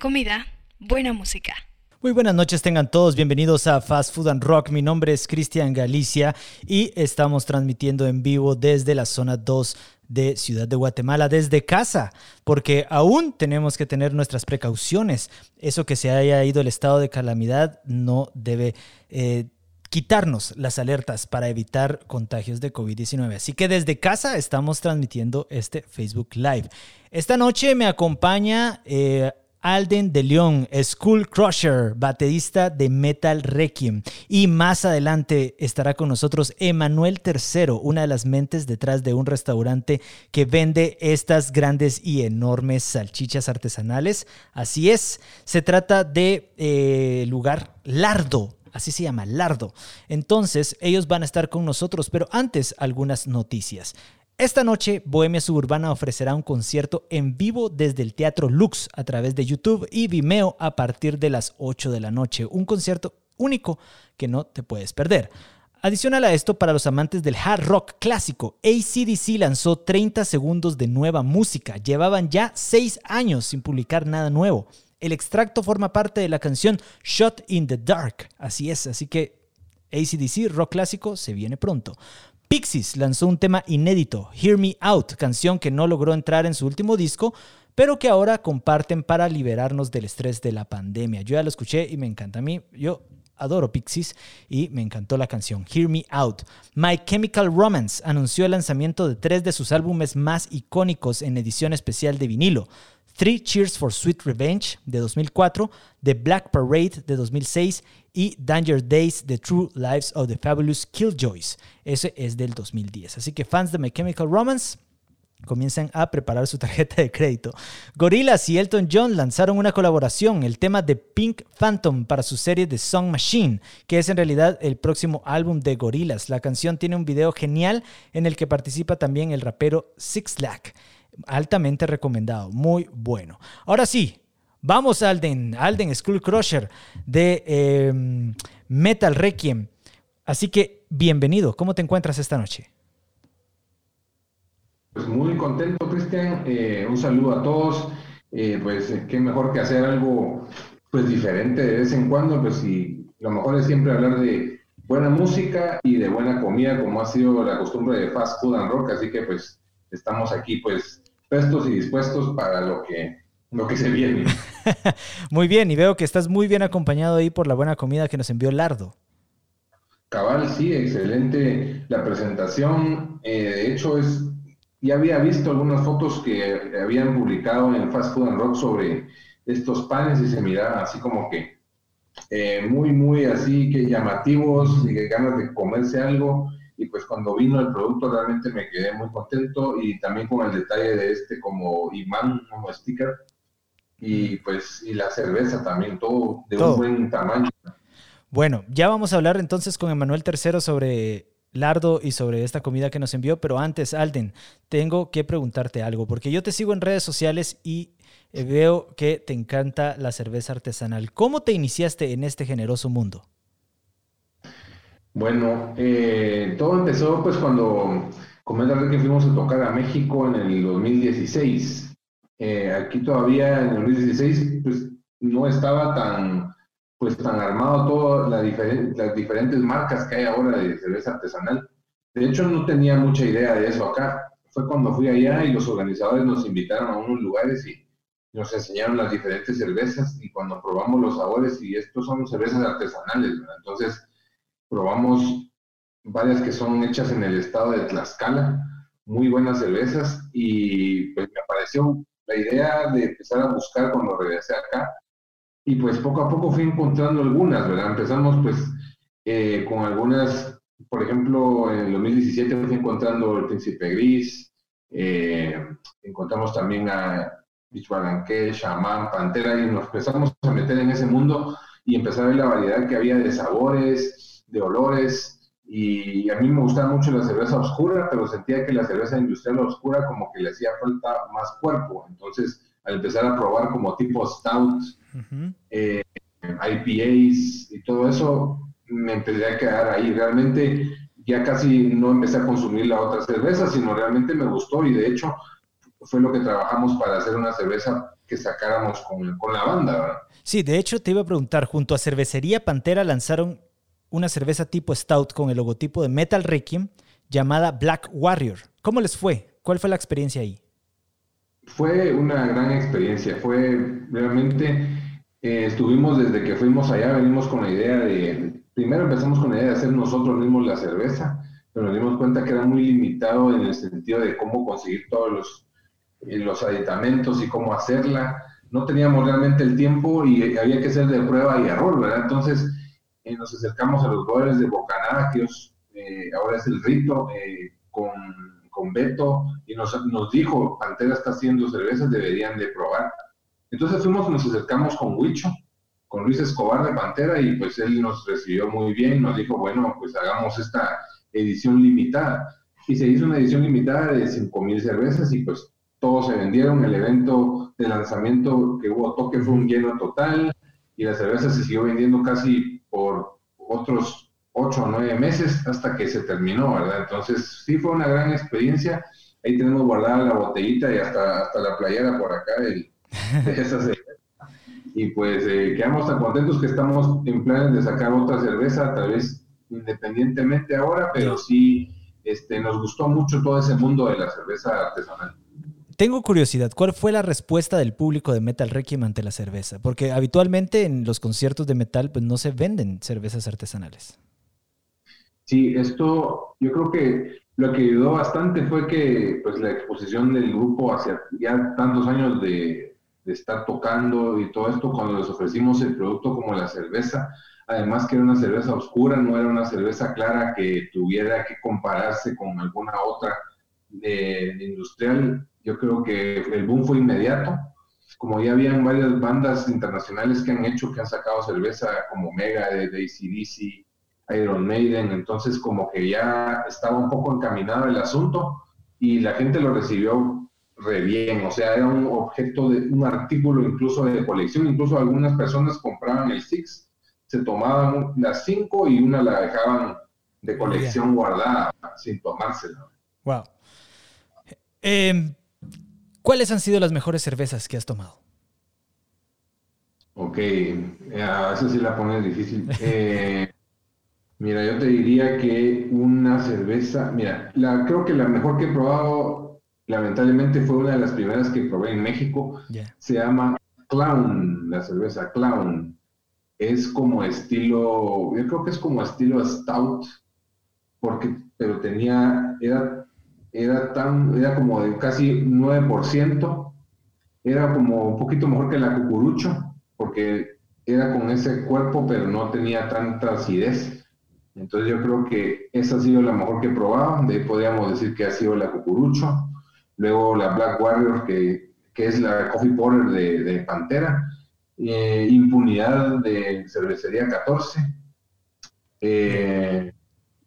Comida, buena música. Muy buenas noches, tengan todos bienvenidos a Fast Food and Rock. Mi nombre es Cristian Galicia y estamos transmitiendo en vivo desde la zona 2 de Ciudad de Guatemala desde casa, porque aún tenemos que tener nuestras precauciones. Eso que se haya ido el estado de calamidad no debe eh, quitarnos las alertas para evitar contagios de COVID-19. Así que desde casa estamos transmitiendo este Facebook Live. Esta noche me acompaña eh, Alden de León, School Crusher, baterista de Metal Requiem. Y más adelante estará con nosotros Emanuel III, una de las mentes detrás de un restaurante que vende estas grandes y enormes salchichas artesanales. Así es, se trata de eh, lugar Lardo Así se llama, Lardo. Entonces, ellos van a estar con nosotros, pero antes algunas noticias. Esta noche, Bohemia Suburbana ofrecerá un concierto en vivo desde el Teatro Lux a través de YouTube y Vimeo a partir de las 8 de la noche. Un concierto único que no te puedes perder. Adicional a esto, para los amantes del hard rock clásico, ACDC lanzó 30 segundos de nueva música. Llevaban ya 6 años sin publicar nada nuevo. El extracto forma parte de la canción Shot in the Dark. Así es, así que ACDC, rock clásico, se viene pronto. Pixies lanzó un tema inédito, Hear Me Out, canción que no logró entrar en su último disco, pero que ahora comparten para liberarnos del estrés de la pandemia. Yo ya lo escuché y me encanta a mí. Yo adoro Pixies y me encantó la canción Hear Me Out. My Chemical Romance anunció el lanzamiento de tres de sus álbumes más icónicos en edición especial de vinilo. Three Cheers for Sweet Revenge de 2004, The Black Parade de 2006 y Danger Days, The True Lives of the Fabulous Killjoys. Ese es del 2010. Así que fans de My Chemical Romance comienzan a preparar su tarjeta de crédito. Gorillaz y Elton John lanzaron una colaboración, el tema de Pink Phantom para su serie The Song Machine, que es en realidad el próximo álbum de Gorillaz. La canción tiene un video genial en el que participa también el rapero Six Lack altamente recomendado, muy bueno. Ahora sí, vamos Alden, Alden School Crusher de em, Metal Requiem. Así que bienvenido, ¿cómo te encuentras esta noche? Pues muy contento, Cristian. Eh, un saludo a todos. Eh, pues qué mejor que hacer algo pues diferente de vez en cuando, pues y lo mejor es siempre hablar de buena música y de buena comida, como ha sido la costumbre de Fast Food and Rock, así que pues estamos aquí pues prestos y dispuestos para lo que, lo que se viene. muy bien, y veo que estás muy bien acompañado ahí por la buena comida que nos envió Lardo. Cabal, sí, excelente la presentación. Eh, de hecho, es, ya había visto algunas fotos que habían publicado en Fast Food and Rock sobre estos panes y se miraba así como que eh, muy, muy así que llamativos y que ganas de comerse algo y pues cuando vino el producto realmente me quedé muy contento y también con el detalle de este como imán, como sticker y pues y la cerveza también, todo de un buen tamaño. Bueno, ya vamos a hablar entonces con Emanuel III sobre Lardo y sobre esta comida que nos envió, pero antes, Alden, tengo que preguntarte algo, porque yo te sigo en redes sociales y eh, veo que te encanta la cerveza artesanal. ¿Cómo te iniciaste en este generoso mundo? Bueno, eh, todo empezó pues cuando comentar que fuimos a tocar a México en el 2016. Eh, aquí todavía en el 2016 pues no estaba tan pues tan armado todo la las diferentes marcas que hay ahora de cerveza artesanal. De hecho no tenía mucha idea de eso acá. Fue cuando fui allá y los organizadores nos invitaron a unos lugares y nos enseñaron las diferentes cervezas y cuando probamos los sabores y estos son cervezas artesanales, entonces probamos varias que son hechas en el estado de Tlaxcala, muy buenas cervezas y pues me apareció la idea de empezar a buscar cuando regresé acá y pues poco a poco fui encontrando algunas, ¿verdad? Empezamos pues eh, con algunas, por ejemplo, en el 2017 fui encontrando el Príncipe Gris, eh, encontramos también a Bichbalanque, Shaman, Pantera y nos empezamos a meter en ese mundo y empezar a ver la variedad que había de sabores, de olores, y a mí me gustaba mucho la cerveza oscura, pero sentía que la cerveza industrial oscura como que le hacía falta más cuerpo. Entonces, al empezar a probar como tipo stout, eh, IPAs y todo eso, me empecé a quedar ahí. Realmente ya casi no empecé a consumir la otra cerveza, sino realmente me gustó y de hecho fue lo que trabajamos para hacer una cerveza que sacáramos con, con la banda. ¿verdad? Sí, de hecho te iba a preguntar, junto a Cervecería Pantera lanzaron una cerveza tipo Stout con el logotipo de Metal Requiem llamada Black Warrior. ¿Cómo les fue? ¿Cuál fue la experiencia ahí? Fue una gran experiencia, fue realmente, eh, estuvimos desde que fuimos allá, venimos con la idea de, primero empezamos con la idea de hacer nosotros mismos la cerveza, pero nos dimos cuenta que era muy limitado en el sentido de cómo conseguir todos los, eh, los aditamentos y cómo hacerla. No teníamos realmente el tiempo y había que hacer de prueba y error, ¿verdad? Entonces eh, nos acercamos a los goles de Bocanada, que ahora es el rito, con con Beto y nos, nos dijo, Pantera está haciendo cervezas, deberían de probar. Entonces fuimos, nos acercamos con Huicho, con Luis Escobar de Pantera y pues él nos recibió muy bien, nos dijo, bueno, pues hagamos esta edición limitada. Y se hizo una edición limitada de 5.000 cervezas y pues todos se vendieron. El evento de lanzamiento que hubo toque fue un lleno total y la cerveza se siguió vendiendo casi por otros ocho o nueve meses hasta que se terminó, ¿verdad? Entonces, sí fue una gran experiencia. Ahí tenemos guardada la botellita y hasta, hasta la playera por acá de, esa cerveza. Y pues eh, quedamos tan contentos que estamos en planes de sacar otra cerveza, tal vez independientemente ahora, pero sí este, nos gustó mucho todo ese mundo de la cerveza artesanal. Tengo curiosidad, ¿cuál fue la respuesta del público de Metal Requiem ante la cerveza? Porque habitualmente en los conciertos de metal pues, no se venden cervezas artesanales. Sí, esto yo creo que lo que ayudó bastante fue que pues la exposición del grupo hacia ya tantos años de, estar tocando y todo esto, cuando les ofrecimos el producto como la cerveza, además que era una cerveza oscura, no era una cerveza clara que tuviera que compararse con alguna otra de, industrial, yo creo que el boom fue inmediato. Como ya habían varias bandas internacionales que han hecho, que han sacado cerveza como Mega de, ACDC, Iron Maiden, entonces como que ya estaba un poco encaminado el asunto y la gente lo recibió re bien, o sea, era un objeto de un artículo incluso de colección, incluso algunas personas compraban el Six, se tomaban las cinco y una la dejaban de colección guardada sin tomársela. Wow. Em, ¿Cuáles han sido las mejores cervezas que has tomado? Ok, eso sí la pone difícil. Eh, Mira, yo te diría que una cerveza, mira, la, creo que la mejor que he probado, lamentablemente fue una de las primeras que probé en México, se llama Clown, la cerveza Clown. Es como estilo, yo creo que es como estilo Stout, porque, pero tenía, era, era tan, era como de casi 9%, era como un poquito mejor que la cucurucho, porque era con ese cuerpo, pero no tenía tanta acidez. Entonces yo creo que esa ha sido la mejor que he probado, de ahí podríamos decir que ha sido la Cucurucho, luego la Black Warrior, que, que es la Coffee Porter de, Pantera, eh, Impunidad de Cervecería 14, eh,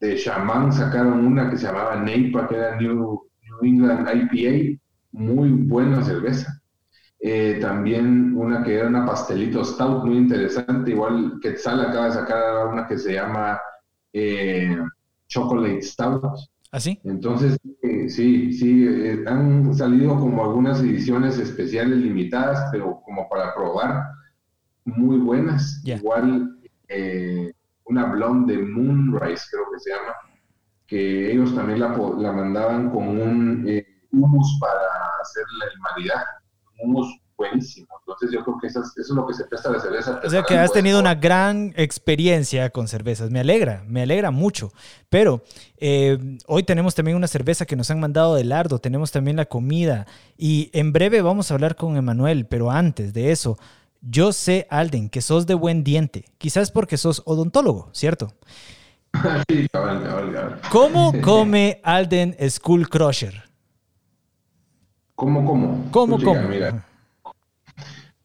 de Shaman sacaron una que se llamaba Neipa, que era New, England IPA, muy buena cerveza. Eh, también una que era una pastelito stout, muy interesante, igual que Quetzal acaba de sacar una que se llama eh, chocolate Stout. ¿Así? ¿Ah, Entonces, eh, sí, sí, eh, han salido como algunas ediciones especiales limitadas, pero como para probar, muy buenas. Igual una blonde de Moonrise, creo que se llama, que ellos también la, la mandaban con un humus para hacer el maridaje, un humus buenísimo. Entonces yo creo que eso es, lo que se presta a la cerveza. O sea que has tenido una gran experiencia con cervezas. Me alegra, me alegra mucho. Pero eh, hoy tenemos también una cerveza que nos han mandado de Lardo, tenemos también la comida y en breve vamos a hablar con Emanuel, pero antes de eso, yo sé, Alden, que sos de buen diente, quizás porque sos odontólogo, ¿cierto? sí, ¿Cómo come Alden School Crusher? ¿Cómo, cómo? ¿Cómo, cómo? Mira.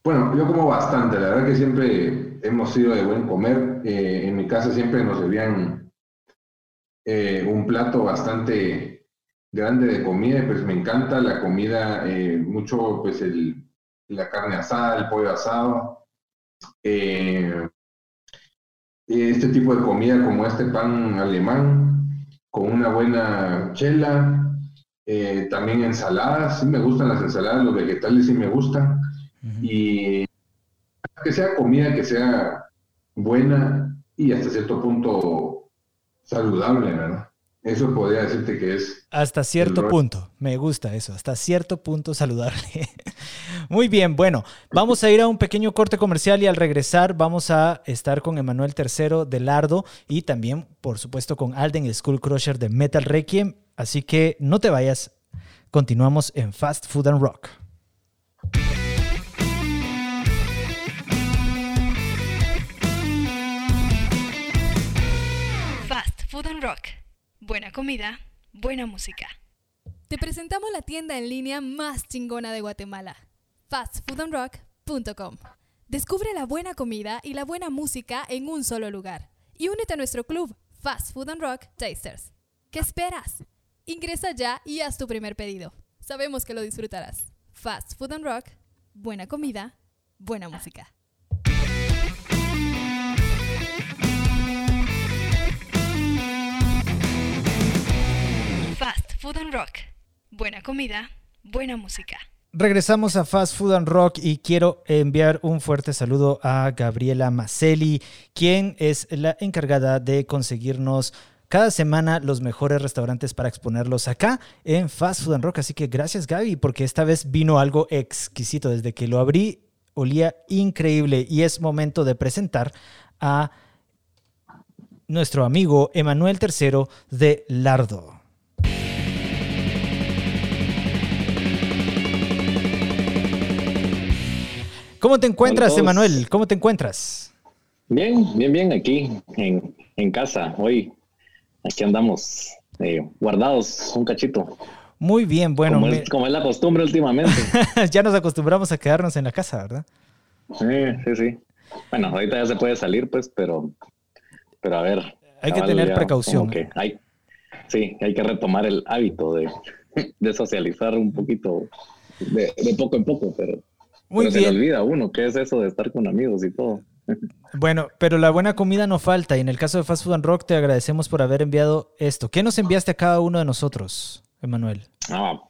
Bueno, yo como bastante, la verdad que siempre hemos sido de buen comer. Eh, en mi casa siempre nos servían eh, un plato bastante grande de comida, pues me encanta la comida, eh, mucho pues el, la carne asada, el pollo asado. este tipo de comida como este pan alemán, con una buena chela, también ensaladas, sí me gustan las ensaladas, los vegetales sí me gustan Y que sea comida que sea buena y hasta cierto punto saludable, ¿verdad? Eso podría decirte que es... Hasta cierto punto, me gusta eso, hasta cierto punto saludable. Muy bien, bueno, vamos a ir a un pequeño corte comercial y al regresar vamos a estar con Emanuel III de Lardo y también, por supuesto, con Alden School Crusher de Metal Requiem. Así que no te vayas, continuamos en Fast Food and Rock. Fast Food and Rock. Buena comida, buena música. Te presentamos la tienda en línea más chingona de Guatemala, fastfoodandrock.com. Descubre la buena comida y la buena música en un solo lugar. Y únete a nuestro club, Fast Food and Rock Tasters. ¿Qué esperas? Ingresa ya y haz tu primer pedido. Sabemos que lo disfrutarás. Fast Food and Rock, buena comida, buena música. Food and Rock. Buena comida, buena música. Regresamos a Fast Food and Rock y quiero enviar un fuerte saludo a Gabriela Macelli, quien es la encargada de conseguirnos cada semana los mejores restaurantes para exponerlos acá en Fast Food and Rock. Así que gracias Gaby, porque esta vez vino algo exquisito. Desde que lo abrí, olía increíble y es momento de presentar a nuestro amigo Emanuel III de Lardo. ¿Cómo te encuentras, Emanuel? ¿Cómo te encuentras? Bien, bien, bien, aquí en, en casa. Hoy aquí andamos eh, guardados un cachito. Muy bien, bueno. Como es, como es la costumbre últimamente. ya nos acostumbramos a quedarnos en la casa, ¿verdad? Sí, sí, sí. Bueno, ahorita ya se puede salir, pues, pero, pero a ver. Hay que tener precaución. Que hay, sí, hay que retomar el hábito de, de socializar un poquito de, de poco en poco, pero muy Pero bien. se le olvida a uno qué es eso de estar con amigos y todo. Bueno, pero la buena comida no falta y en el caso de Fast Food and Rock te agradecemos por haber enviado esto. ¿Qué nos enviaste a cada uno de nosotros, Emanuel? Ah,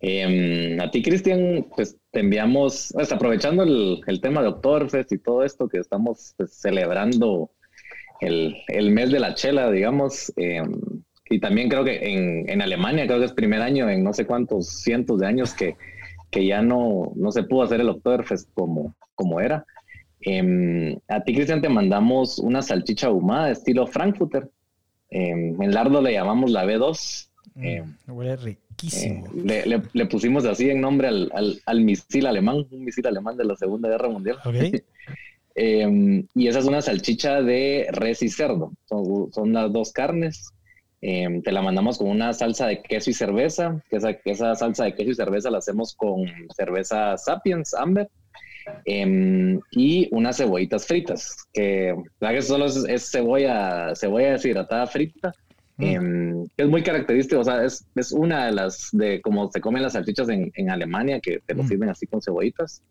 eh, a ti, Cristian, pues te enviamos, pues, aprovechando el, el, tema de Oktoberfest y todo esto que estamos pues, celebrando el, el, mes de la chela, digamos, eh, y también creo que en, en, Alemania, creo que es primer año en no sé cuántos cientos de años que, que ya no, no se pudo hacer el Oktoberfest como, como era. Eh, a ti, Cristian, te mandamos una salchicha ahumada estilo Frankfurter. Eh, en Lardo le llamamos la B2. Eh, huele riquísimo. Le, le, le, pusimos así en nombre al, al, al, misil alemán, un misil alemán de la Segunda Guerra Mundial. Okay. y esa es una salchicha de res y cerdo. Son, son las dos carnes. Te la mandamos con una salsa de queso y cerveza. Que esa, esa salsa de queso y cerveza la hacemos con cerveza Sapiens Amber. Eh, y unas cebollitas fritas, que la que solo es, es, cebolla, cebolla deshidratada frita, eh, que es muy característico, o sea, es, es, una de las de como se comen las salchichas en, en Alemania, que te lo mm. sirven así con cebollitas.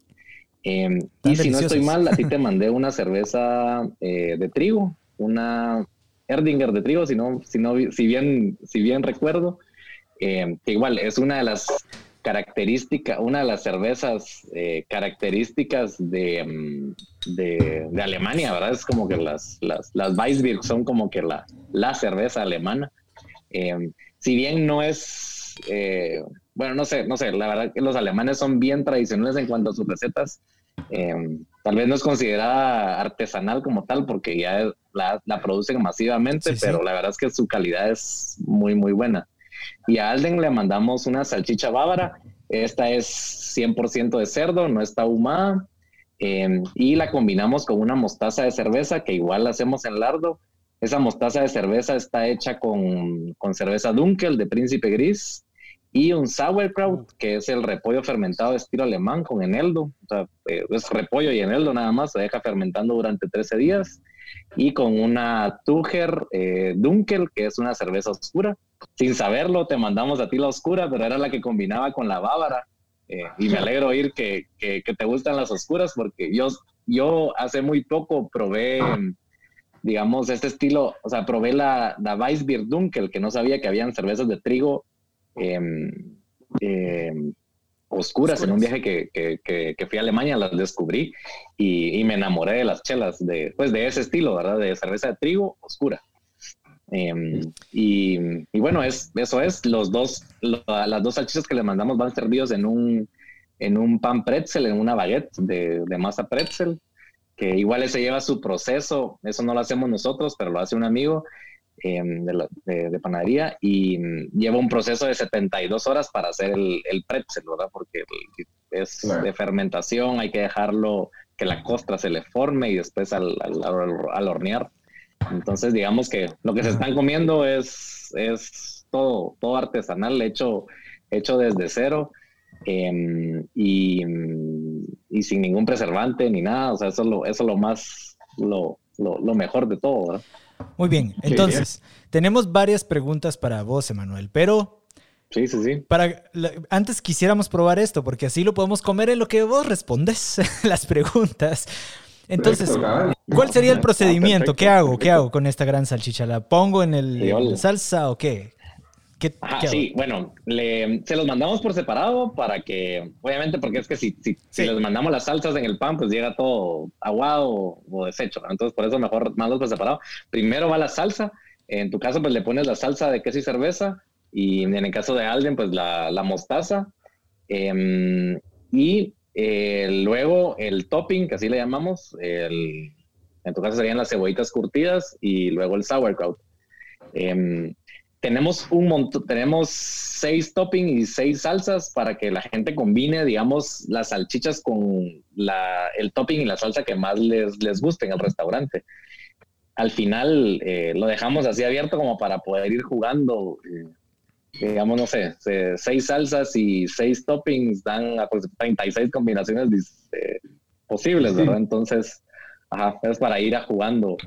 Eh, y si no estoy mal, a ti te mandé una cerveza eh, de trigo, una Erdinger de trigo, si, no, si, no, si, bien, si bien recuerdo, eh, igual es una de las característica, una de las cervezas eh, características de, de, de, Alemania, ¿verdad? Es como que las, las, las Weissbier son como que la, la cerveza alemana. Eh, si bien no es, eh, bueno, no sé, no sé, la verdad que los alemanes son bien tradicionales en cuanto a sus recetas. Tal vez no es considerada artesanal como tal porque ya la, la producen masivamente, Sí, sí. pero la verdad es que su calidad es muy, muy buena. Y a Alden le mandamos una salchicha bávara. Esta es 100% de cerdo, no está ahumada. Eh, y la combinamos con una mostaza de cerveza que igual la hacemos en lardo. Esa mostaza de cerveza está hecha con, con cerveza Dunkel de Príncipe Gris y un sauerkraut, que es el repollo fermentado de estilo alemán con eneldo. O sea, eh, es repollo y eneldo nada más, se deja fermentando durante 13 días. Y con una Tuger eh, Dunkel, que es una cerveza oscura. Sin saberlo, te mandamos a ti la oscura, pero era la que combinaba con la bávara. Eh, y me alegro oír que, que, que, te gustan las oscuras, porque yo, yo hace muy poco probé, digamos, este estilo, o sea, probé la, la Weissbier Dunkel, que no sabía que habían cervezas de trigo oscuras, en un viaje que, que, que, fui a Alemania, las descubrí y, y, me enamoré de las chelas, de, pues de ese estilo, ¿verdad? De cerveza de trigo oscura. Em, y, y, bueno, es, eso es, los dos, las dos salchichas que le mandamos van servidos en un, en un pan pretzel, en una baguette de, de masa pretzel, que igual ese lleva su proceso, eso no lo hacemos nosotros, pero lo hace un amigo Em, de, panadería y mm, lleva un proceso de 72 horas para hacer el, el pretzel, ¿verdad? Porque es de fermentación, hay que dejarlo que la costra se le forme y después al, al, hornear. Entonces, digamos que lo que se están comiendo es, es todo, todo artesanal, hecho, hecho desde cero em, y, y, sin ningún preservante ni nada. O sea, eso es lo, eso es lo más, lo, lo, lo mejor de todo, ¿verdad? Muy bien, entonces, tenemos varias preguntas para vos, Emanuel, pero... Sí, sí, sí. Para, antes quisiéramos probar esto, porque así lo podemos comer en lo que vos respondes las preguntas. Entonces, ¿cuál sería el procedimiento? ¿Qué hago? ¿Qué hago con esta gran salchicha? ¿La pongo en el salsa o qué? Sí, bueno, se los mandamos por separado para que, obviamente, porque es que si, si, les mandamos las salsas en el pan, pues llega todo aguado o, deshecho. Entonces, por eso mejor mandarlos por separado. Primero va la salsa. En tu caso, pues le pones la salsa de queso y cerveza. Y en el caso de Alden, pues la, mostaza. Em, y eh, luego el topping, que así le llamamos. en tu caso serían las cebollitas curtidas y luego el sauerkraut. Eh, tenemos un montón, tenemos seis toppings y seis salsas para que la gente combine, digamos, las salchichas con la, el topping y la salsa que más les, les guste en el restaurante. Al final eh, lo dejamos así abierto como para poder ir jugando. Eh, digamos, no sé, seis salsas y seis toppings dan a 36 combinaciones eh, posibles, ¿verdad? Entonces, ajá, es para ir a jugando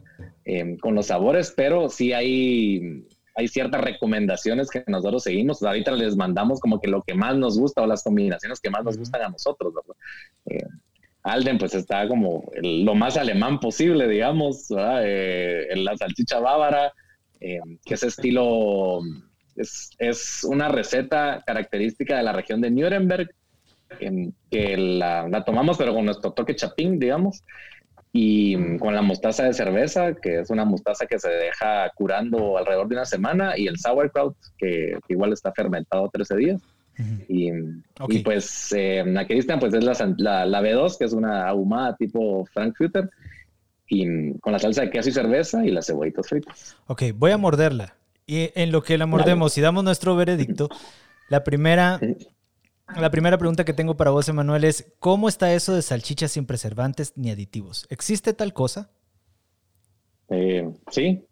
con los sabores, pero sí hay hay ciertas recomendaciones que nosotros seguimos. Ahorita les mandamos como que lo que más nos gusta o las combinaciones que más nos gustan a nosotros. Eh, Alden pues está como lo más alemán posible, digamos, eh, la salchicha bávara, eh, que ese estilo es, es, una receta característica de la región de Nuremberg, que la, la, tomamos pero con nuestro toque chapín, digamos y mm, con la mostaza de cerveza, que es una mostaza que se deja curando alrededor de una semana, y el sauerkraut, que, igual está fermentado 13 días. y, y, pues eh, la Cristian pues es la, la, B2, que es una ahumada tipo Frankfurter, y mm, con la salsa de queso y cerveza y las cebollitas fritas. Ok, voy a morderla. Y en lo que la mordemos y damos nuestro veredicto, la primera la primera pregunta que tengo para vos, Emanuel, es ¿cómo está eso de salchichas sin preservantes ni aditivos? ¿Existe tal cosa? Eh, sí.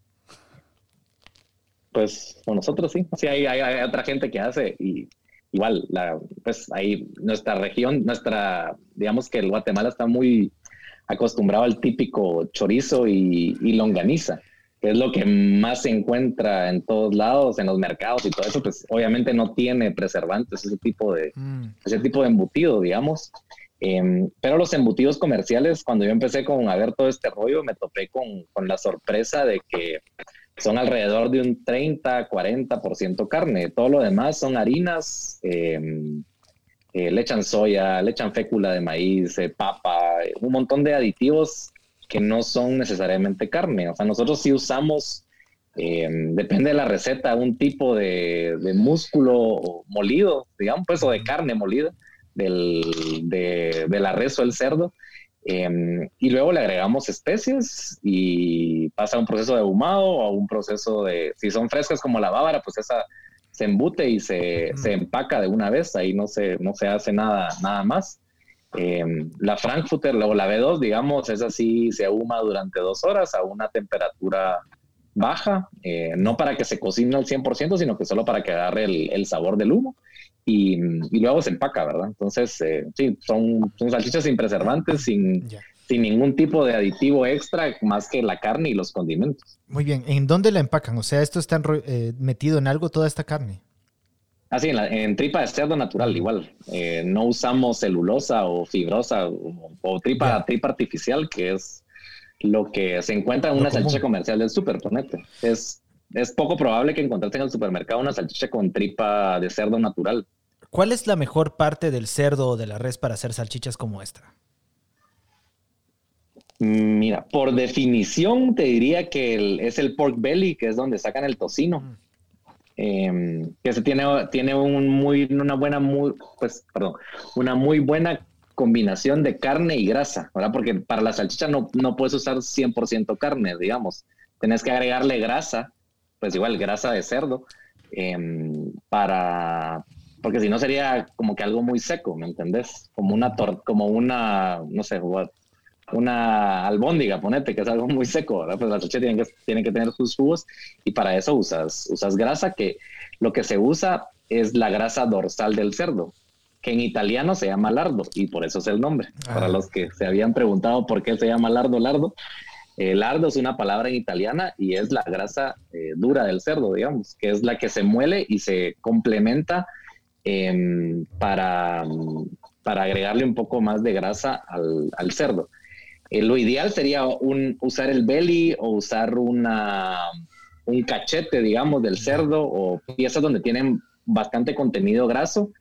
Pues con nosotros sí. Sí, hay, otra gente que hace y igual, la, pues ahí nuestra región, nuestra, digamos que el Guatemala está muy acostumbrado al típico chorizo y longaniza que es lo que más se encuentra en todos lados, en los mercados y todo eso, pues obviamente no tiene preservantes, ese tipo de, mm. ese tipo de embutido, digamos. Em, pero los embutidos comerciales, cuando yo empecé con a ver todo este rollo, me topé con, con la sorpresa de que son alrededor de un 30, 40% carne. Todo lo demás son harinas, em, eh, le echan soya, le echan fécula de maíz, eh, papa, un montón de aditivos que no son necesariamente carne. O sea, nosotros sí usamos, eh, depende de la receta, un tipo de, músculo molido, digamos, pues, o de carne molida del, de, la res o el cerdo. Em, y luego le agregamos especies y pasa a un proceso de ahumado o a un proceso de, si son frescas como la bávara, pues esa se embute y se, se empaca de una vez, ahí no se, no se hace nada, nada más. Em, la Frankfurter o la B2, digamos, es así, se ahuma durante dos horas a una temperatura baja, eh, no para que se cocine al 100%, sino que solo para que agarre el, sabor del humo y, luego se empaca, ¿verdad? Entonces, eh, sí, son, son salchichas sin preservantes, sin, sin ningún tipo de aditivo extra más que la carne y los condimentos. Muy bien, ¿en dónde la empacan? O sea, ¿esto está eh, metido en algo toda esta carne? Así, ah, en, tripa de cerdo natural, igual. Eh, no usamos celulosa o fibrosa o, tripa, tripa artificial, que es lo que se encuentra en una salchicha comercial del súper, ponete. Es, es poco probable que encontraste en el supermercado una salchicha con tripa de cerdo natural. ¿Cuál es la mejor parte del cerdo o de la res para hacer salchichas como esta? Mira, por definición te diría que es el pork belly, que es donde sacan el tocino. Mm. Em, que se tiene, tiene muy, una buena, muy, pues, perdón, una muy buena combinación de carne y grasa, ¿verdad? Porque para la salchicha no, no puedes usar 100% carne, digamos. Tenés que agregarle grasa, pues igual grasa de cerdo, em, para, porque si no sería como que algo muy seco, ¿me entendés? Como una, como una, no sé, una albóndiga, ponete, que es algo muy seco, ¿verdad? Pues la salchicha tiene que, tiene que tener sus jugos y para eso usas, usas grasa, que lo que se usa es la grasa dorsal del cerdo, que en italiano se llama lardo y por eso es el nombre. Para ah. los que se habían preguntado por qué se llama lardo, lardo, eh, lardo es una palabra en italiana y es la grasa eh, dura del cerdo, digamos, que es la que se muele y se complementa em, para, para agregarle un poco más de grasa al, cerdo. Eh, lo ideal sería un, usar el belly o usar una, un cachete, digamos, del cerdo o piezas donde tienen bastante contenido graso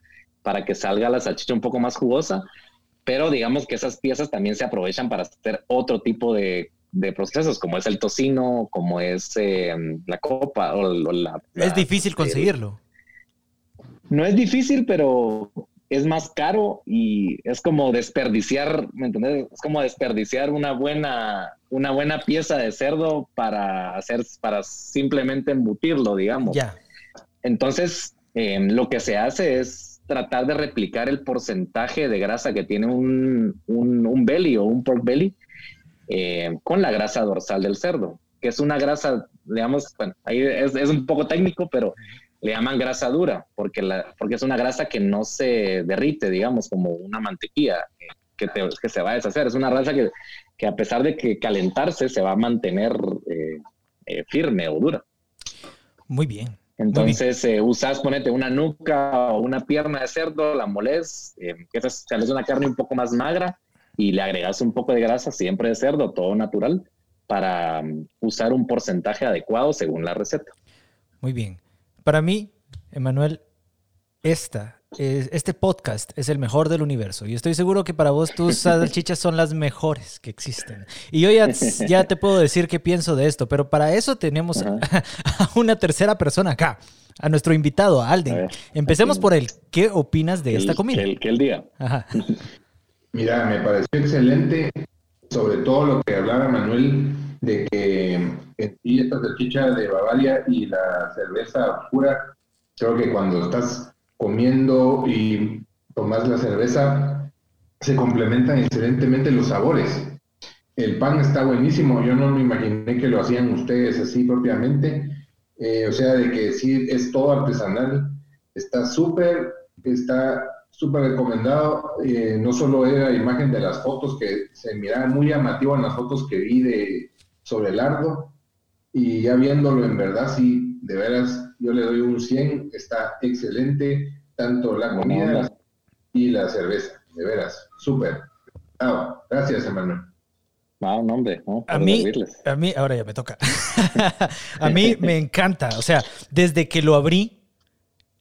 para que salga la salchicha un poco más jugosa, pero digamos que esas piezas también se aprovechan para hacer otro tipo de, procesos, como es el tocino, como es eh, la copa o, la, Es difícil conseguirlo. no es difícil, pero es más caro y es como desperdiciar, ¿me entiendes? Es como desperdiciar una buena, una buena pieza de cerdo para hacer, para simplemente embutirlo, digamos. Ya. Entonces, eh, lo que se hace es tratar de replicar el porcentaje de grasa que tiene un, un, belly o un pork belly eh, con la grasa dorsal del cerdo, que es una grasa, digamos, bueno, ahí es, es, un poco técnico, pero le llaman grasa dura, porque, la, porque es una grasa que no se derrite, digamos, como una mantequilla que, que se va a deshacer. Es una grasa que, que, a pesar de que calentarse, se va a mantener eh, eh, firme o dura. Muy bien. Entonces eh, usas, ponete una nuca o una pierna de cerdo, la moles, eh, que es, es una carne un poco más magra y le agregas un poco de grasa, siempre de cerdo, todo natural, para um, usar un porcentaje adecuado según la receta. Muy bien. Para mí, Emanuel, esta este podcast es el mejor del universo y estoy seguro que para vos tus salchichas son las mejores que existen. Y yo ya, ya te puedo decir qué pienso de esto, pero para eso tenemos a, una tercera persona acá, a nuestro invitado, a Alden. Empecemos por él. ¿Qué opinas de esta comida? Que el, día. Mira, me pareció excelente, sobre todo lo que hablaba Manuel, de que esta salchicha de Bavaria y la cerveza pura, creo que cuando estás comiendo y tomas la cerveza, se complementan excelentemente los sabores. El pan está buenísimo, yo no me imaginé que lo hacían ustedes así propiamente, eh, o sea, de que sí es todo artesanal, está súper, está súper recomendado, eh, no solo era imagen de las fotos que se miraba muy llamativo en las fotos que vi de sobre el ardo, y ya viéndolo en verdad, sí, de veras, yo le doy un 100, está excelente, tanto la comida y la cerveza, de veras, súper. gracias, Emanuel. Wow, nombre, a mí, a mí, ahora ya me toca. a mí me encanta, o sea, desde que lo abrí,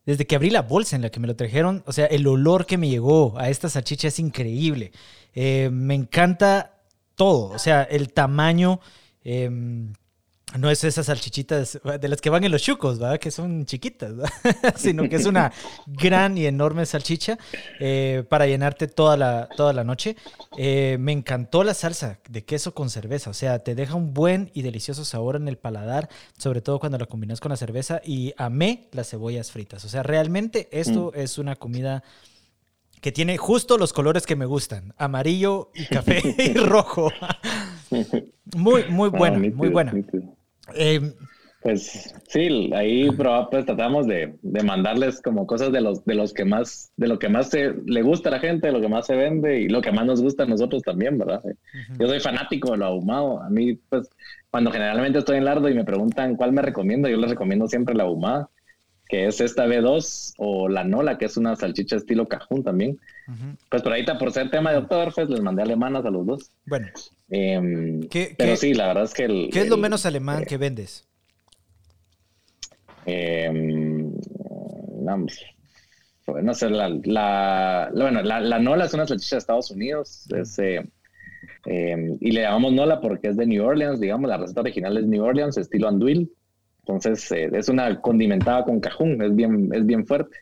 desde que abrí la bolsa en la que me lo trajeron, o sea, el olor que me llegó a esta salchicha es increíble. Eh, me encanta todo, o sea, el tamaño, em, no es esas salchichitas de las que van en los chucos, ¿verdad? Que son chiquitas, sino que es una gran y enorme salchicha eh, para llenarte toda la, toda la noche. Eh, me encantó la salsa de queso con cerveza, o sea, te deja un buen y delicioso sabor en el paladar, sobre todo cuando la combinas con la cerveza y amé las cebollas fritas. O sea, realmente esto mm. es una comida que tiene justo los colores que me gustan, amarillo y café y rojo. Muy, muy buena, muy buena. Eh, pues sí, ahí pues, tratamos de, de, mandarles como cosas de los, de los que más, de lo que más se, le gusta a la gente, lo que más se vende y lo que más nos gusta a nosotros también, ¿verdad? Yo soy fanático de lo ahumado. A mí, pues, cuando generalmente estoy en Lardo y me preguntan cuál me recomiendo, yo les recomiendo siempre la ahumada, que es esta B2 o la Nola, que es una salchicha estilo cajún también. Pues por ahorita, por ser tema de doctor, pues les mandé alemanas a los dos. Bueno. Em, pero sí, la verdad es que el... ¿Qué es lo menos alemán que vendes? Eh, no sé, la, la, bueno, la, Nola es una salchicha de Estados Unidos. Eh, eh, y le llamamos Nola porque es de New Orleans, digamos, la receta original es New Orleans, estilo anduil. Entonces eh, es una condimentada con cajún, es bien, es bien fuerte.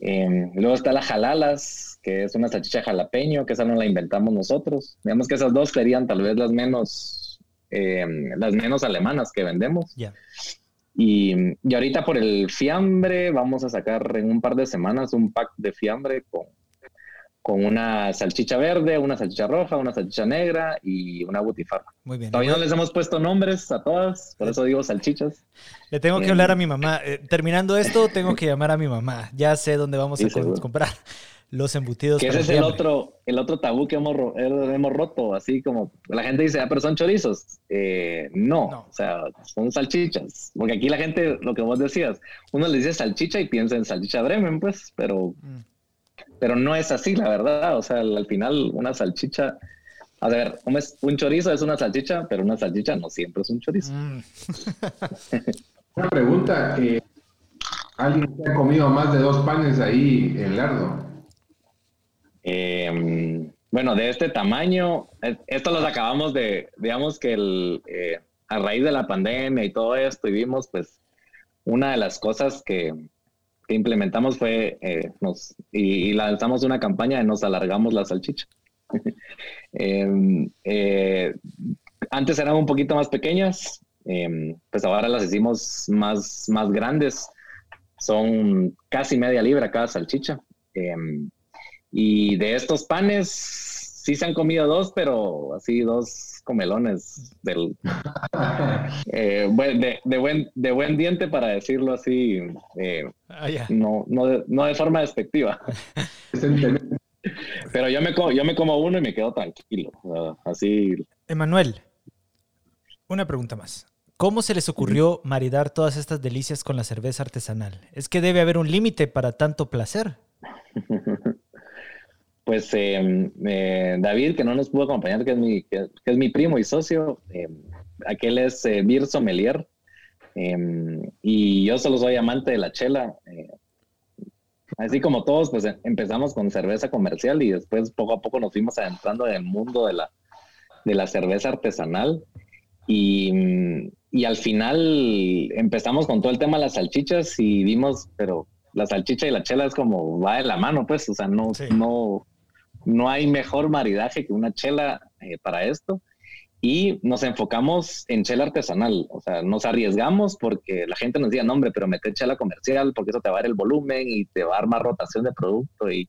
luego está la jalalas, que es una salchicha jalapeño, que esa no la inventamos nosotros. Digamos que esas dos serían tal vez las menos, las menos alemanas que vendemos. Y, y, ahorita por el fiambre vamos a sacar en un par de semanas un pack de fiambre con, con una salchicha verde, una salchicha roja, una salchicha negra y una butifarra. Muy bien. Todavía no les hemos puesto nombres a todas, por eso digo salchichas. Le tengo que eh, hablar a mi mamá. Eh, terminando esto, tengo que llamar a mi mamá. Ya sé dónde vamos a comprar los embutidos. Que ese es el otro, el otro tabú que hemos, hemos roto, así como la gente dice, ah, pero son chorizos. Eh, no, o sea, son salchichas. Porque aquí la gente, lo que vos decías, uno le dice salchicha y piensa en salchicha Bremen, pues, pero, mm. Pero no es así, la verdad. O sea, al, final una salchicha... A ver, un chorizo es una salchicha, pero una salchicha no siempre es un chorizo. Mm. una pregunta, eh, ¿alguien ha comido más de dos panes ahí en Lardo? Eh, bueno, de este tamaño, eh, esto los acabamos de, digamos que el, eh, a raíz de la pandemia y todo esto, y vimos, pues, una de las cosas que, implementamos fue, nos, y, lanzamos una campaña de nos alargamos la salchicha. Em, antes eran un poquito más pequeñas, em, pues ahora las hicimos más, más grandes. Son casi media libra cada salchicha. Em, y de estos panes, sí se han comido dos, pero así dos comelones del, eh, de, buen, de buen diente, para decirlo así, eh, ah, no, no, de, no de forma despectiva. pero yo me, como, yo me como uno y me quedo tranquilo. así. Emanuel, una pregunta más. ¿Cómo se les ocurrió maridar todas estas delicias con la cerveza artesanal? Es que debe haber un límite para tanto placer. pues em, eh, David, que no nos pudo acompañar, que es mi, que, es mi primo y socio, em, aquel es eh, Beer Sommelier, em, y yo solo soy amante de la chela. Eh, así como todos, pues empezamos con cerveza comercial y después poco a poco nos fuimos adentrando en el mundo de la, de la cerveza artesanal. Y, y al final empezamos con todo el tema de las salchichas y vimos, pero la salchicha y la chela es como va de la mano, pues, o sea, no, no, no hay mejor maridaje que una chela eh, para esto. Y nos enfocamos en chela artesanal, o sea, nos arriesgamos porque la gente nos decía, no, hombre, pero mete chela comercial porque eso te va a dar el volumen y te va a dar más rotación de producto. Y,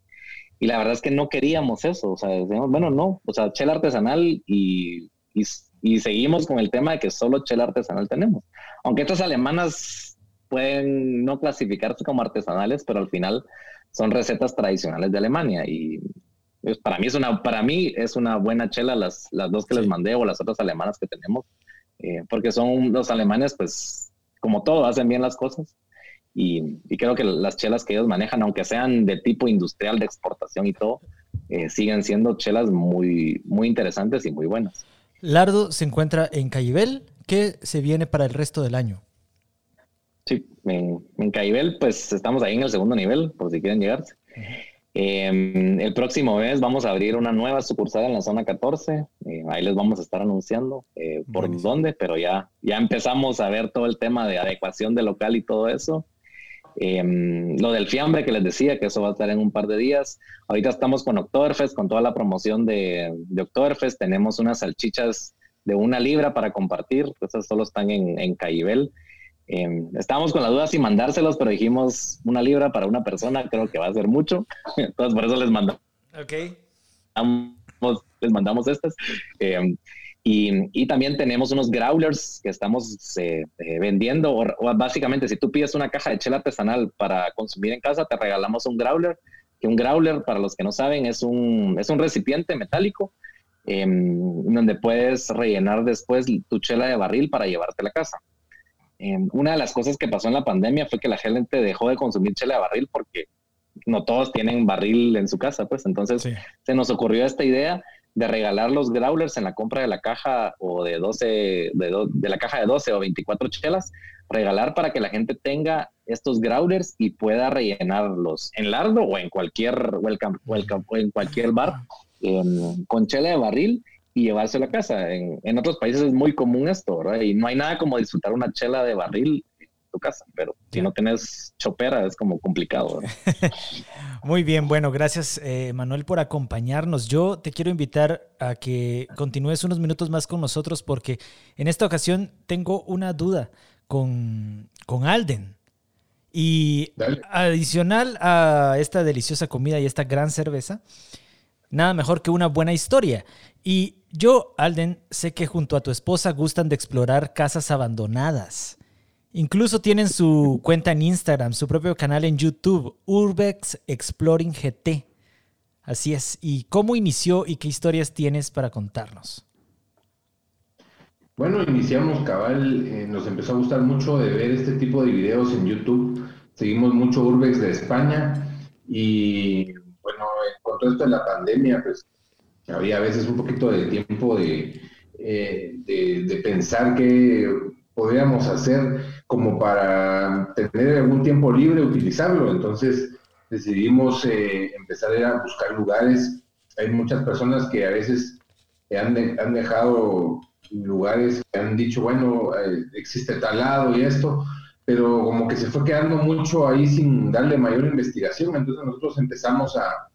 y la verdad es que no queríamos eso, o sea, decíamos, bueno, no, o sea, chela artesanal y, y, y seguimos con el tema de que solo chela artesanal tenemos. Aunque estas alemanas pueden no clasificarse como artesanales, pero al final son recetas tradicionales de Alemania y para mí es una, para mí es una buena chela las, las dos que les mandé o las otras alemanas que tenemos, eh, porque son los alemanes, pues, como todo, hacen bien las cosas. Y, creo que las chelas que ellos manejan, aunque sean de tipo industrial, de exportación y todo, eh, siguen siendo chelas muy, muy interesantes y muy buenas. Lardo se encuentra en Cayibel. ¿Qué se viene para el resto del año? Sí, en, en pues estamos ahí en el segundo nivel, por si quieren llegarse. Em, el próximo mes vamos a abrir una nueva sucursal en la zona 14. Eh, ahí les vamos a estar anunciando eh, por dónde, pero ya, ya empezamos a ver todo el tema de adecuación de local y todo eso. Em, lo del fiambre que les decía, que eso va a estar en un par de días. Ahorita estamos con Oktoberfest, con toda la promoción de, de Oktoberfest. Tenemos unas salchichas de una libra para compartir. Esas solo están en, en Caibel. Em, estábamos con la duda si mandárselos, pero dijimos una libra para una persona, creo que va a ser mucho. Entonces, por eso les mandamos. Ok. Les mandamos estas. Em, y, también tenemos unos growlers que estamos eh, eh, vendiendo. O, básicamente, si tú pides una caja de chela artesanal para consumir en casa, te regalamos un growler. Que un growler, para los que no saben, es un, es un recipiente metálico em, donde puedes rellenar después tu chela de barril para llevarte a la casa. Em, una de las cosas que pasó en la pandemia fue que la gente dejó de consumir chela de barril porque no todos tienen barril en su casa, pues. Entonces se nos ocurrió esta idea de regalar los growlers en la compra de la caja o de 12, de, de la caja de 12 o 24 chelas, regalar para que la gente tenga estos growlers y pueda rellenarlos en lardo o en cualquier, welcome, welcome, o en cualquier bar con chela de barril y llevárselo a casa. En, en, otros países es muy común esto, ¿verdad? Y no hay nada como disfrutar una chela de barril tu casa, pero si no tienes chopera es como complicado. Muy bien, bueno, gracias eh, Manuel por acompañarnos. Yo te quiero invitar a que continúes unos minutos más con nosotros porque en esta ocasión tengo una duda con, con Alden. Y adicional a esta deliciosa comida y esta gran cerveza, nada mejor que una buena historia. Y yo, Alden, sé que junto a tu esposa gustan de explorar casas abandonadas. Incluso tienen su cuenta en Instagram, su propio canal en YouTube, Urbex Exploring GT. Así es. ¿Y cómo inició y qué historias tienes para contarnos? Bueno, iniciamos cabal, eh, nos empezó a gustar mucho de ver este tipo de videos en YouTube. Seguimos mucho Urbex de España y bueno, con todo esto de la pandemia, pues había a veces un poquito de tiempo de, eh, de pensar que podríamos hacer como para tener algún tiempo libre, utilizarlo. Entonces decidimos eh, empezar a buscar lugares. Hay muchas personas que a veces han, han dejado lugares que han dicho, bueno, eh, existe tal lado y esto, pero como que se fue quedando mucho ahí sin darle mayor investigación. Entonces nosotros empezamos a,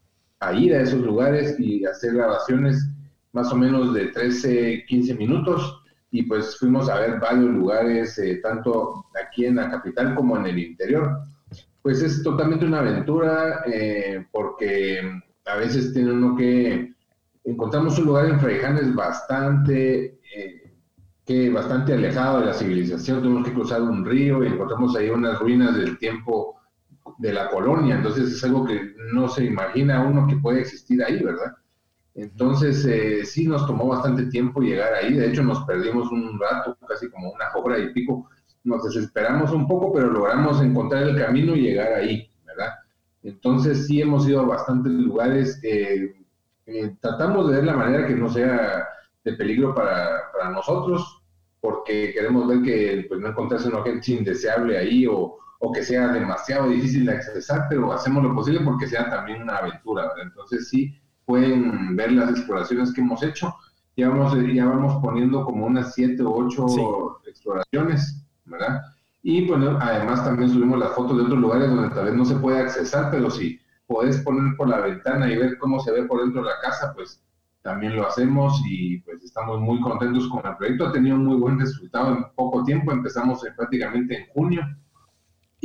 a ir a esos lugares y hacer grabaciones más o menos de 13, 15 minutos y pues fuimos a ver varios lugares, eh, tanto aquí en la capital como en el interior. Pues es totalmente una aventura eh, porque a veces tiene uno que encontramos un lugar en Fraijanes bastante eh, que bastante alejado de la civilización, tenemos que cruzar un río y encontramos ahí unas ruinas del tiempo de la colonia, entonces es algo que no se imagina uno que puede existir ahí, ¿verdad? Entonces, eh, sí nos tomó bastante tiempo llegar ahí. De hecho, nos perdimos un rato, casi como una hora y pico. Nos desesperamos un poco, pero logramos encontrar el camino y llegar ahí, ¿verdad? Entonces, sí hemos ido a bastantes lugares. Eh, eh, tratamos de ver la manera que no sea de peligro para, para nosotros, porque queremos ver que pues, no encontrarse una gente indeseable ahí o, o que sea demasiado difícil de accesar, pero hacemos lo posible porque sea también una aventura, ¿verdad? Entonces, sí pueden ver las exploraciones que hemos hecho. Ya vamos, ya vamos poniendo como unas siete o ocho exploraciones, ¿verdad? Y bueno, además también subimos las fotos de otros lugares donde tal vez no se puede accesar, pero si podés poner por la ventana y ver cómo se ve por dentro de la casa, pues también lo hacemos y pues estamos muy contentos con el proyecto. Ha tenido un muy buen resultado en poco tiempo, empezamos prácticamente en junio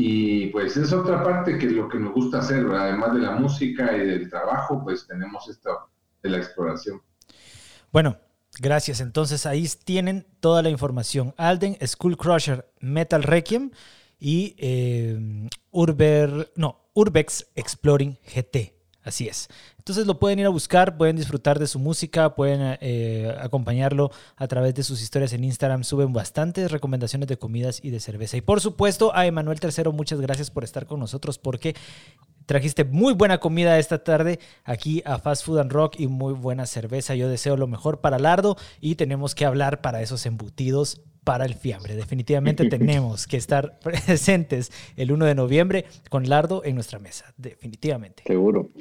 y pues es otra parte que es lo que nos gusta hacer, además de la música y del trabajo, pues tenemos esto de la exploración. Bueno, gracias. Entonces ahí tienen toda la información. Alden, School Crusher, Metal Requiem y eh, Urber, no, Urbex Exploring GT. Así es. Entonces lo pueden ir a buscar, pueden disfrutar de su música, pueden eh, acompañarlo a través de sus historias en Instagram. Suben bastantes recomendaciones de comidas y de cerveza. Y por supuesto, a Emanuel Tercero, muchas gracias por estar con nosotros porque trajiste muy buena comida esta tarde aquí a Fast Food and Rock y muy buena cerveza. Yo deseo lo mejor para Lardo y tenemos que hablar para esos embutidos para el fiambre. Definitivamente tenemos que estar presentes el 1 de noviembre con Lardo en nuestra mesa. Definitivamente. Seguro,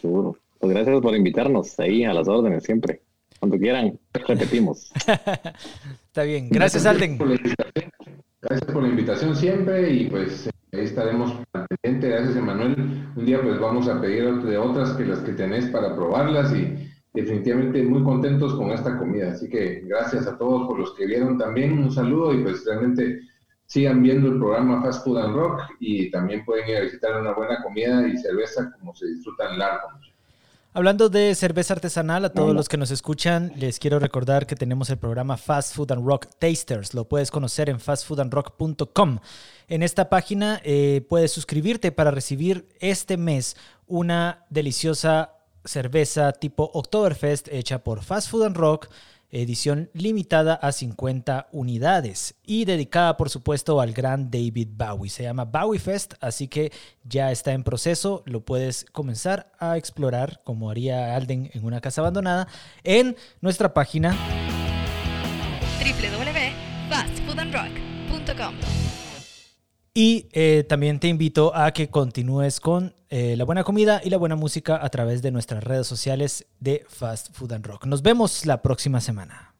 seguro. Pues gracias por invitarnos ahí a las órdenes siempre. Cuando quieran, repetimos. Está bien. Gracias, Alden. Gracias por la invitación siempre y pues ahí estaremos pendientes. Gracias, Emanuel. Un día pues vamos a pedir de otras que las que tenés para probarlas y definitivamente muy contentos con esta comida. Así que gracias a todos por los que vieron también. Un saludo y pues realmente sigan viendo el programa Fast Food and Rock y también pueden ir a visitar una buena comida y cerveza como se disfrutan largo. Hablando de cerveza artesanal, a todos los que nos escuchan, les quiero recordar que tenemos el programa Fast Food and Rock Tasters. Lo puedes conocer en fastfoodandrock.com. En esta página eh, puedes suscribirte para recibir este mes una deliciosa cerveza tipo Oktoberfest hecha por Fast Food and Rock edición limitada a 50 unidades y dedicada por supuesto al gran David Bowie. Se llama Bowie Fest, así que ya está en proceso, lo puedes comenzar a explorar como haría Alden en una casa abandonada en nuestra página www.fastfoodandrock.com. Y eh, también te invito a que continúes con eh, la buena comida y la buena música a través de nuestras redes sociales de Fast Food and Rock. Nos vemos la próxima semana.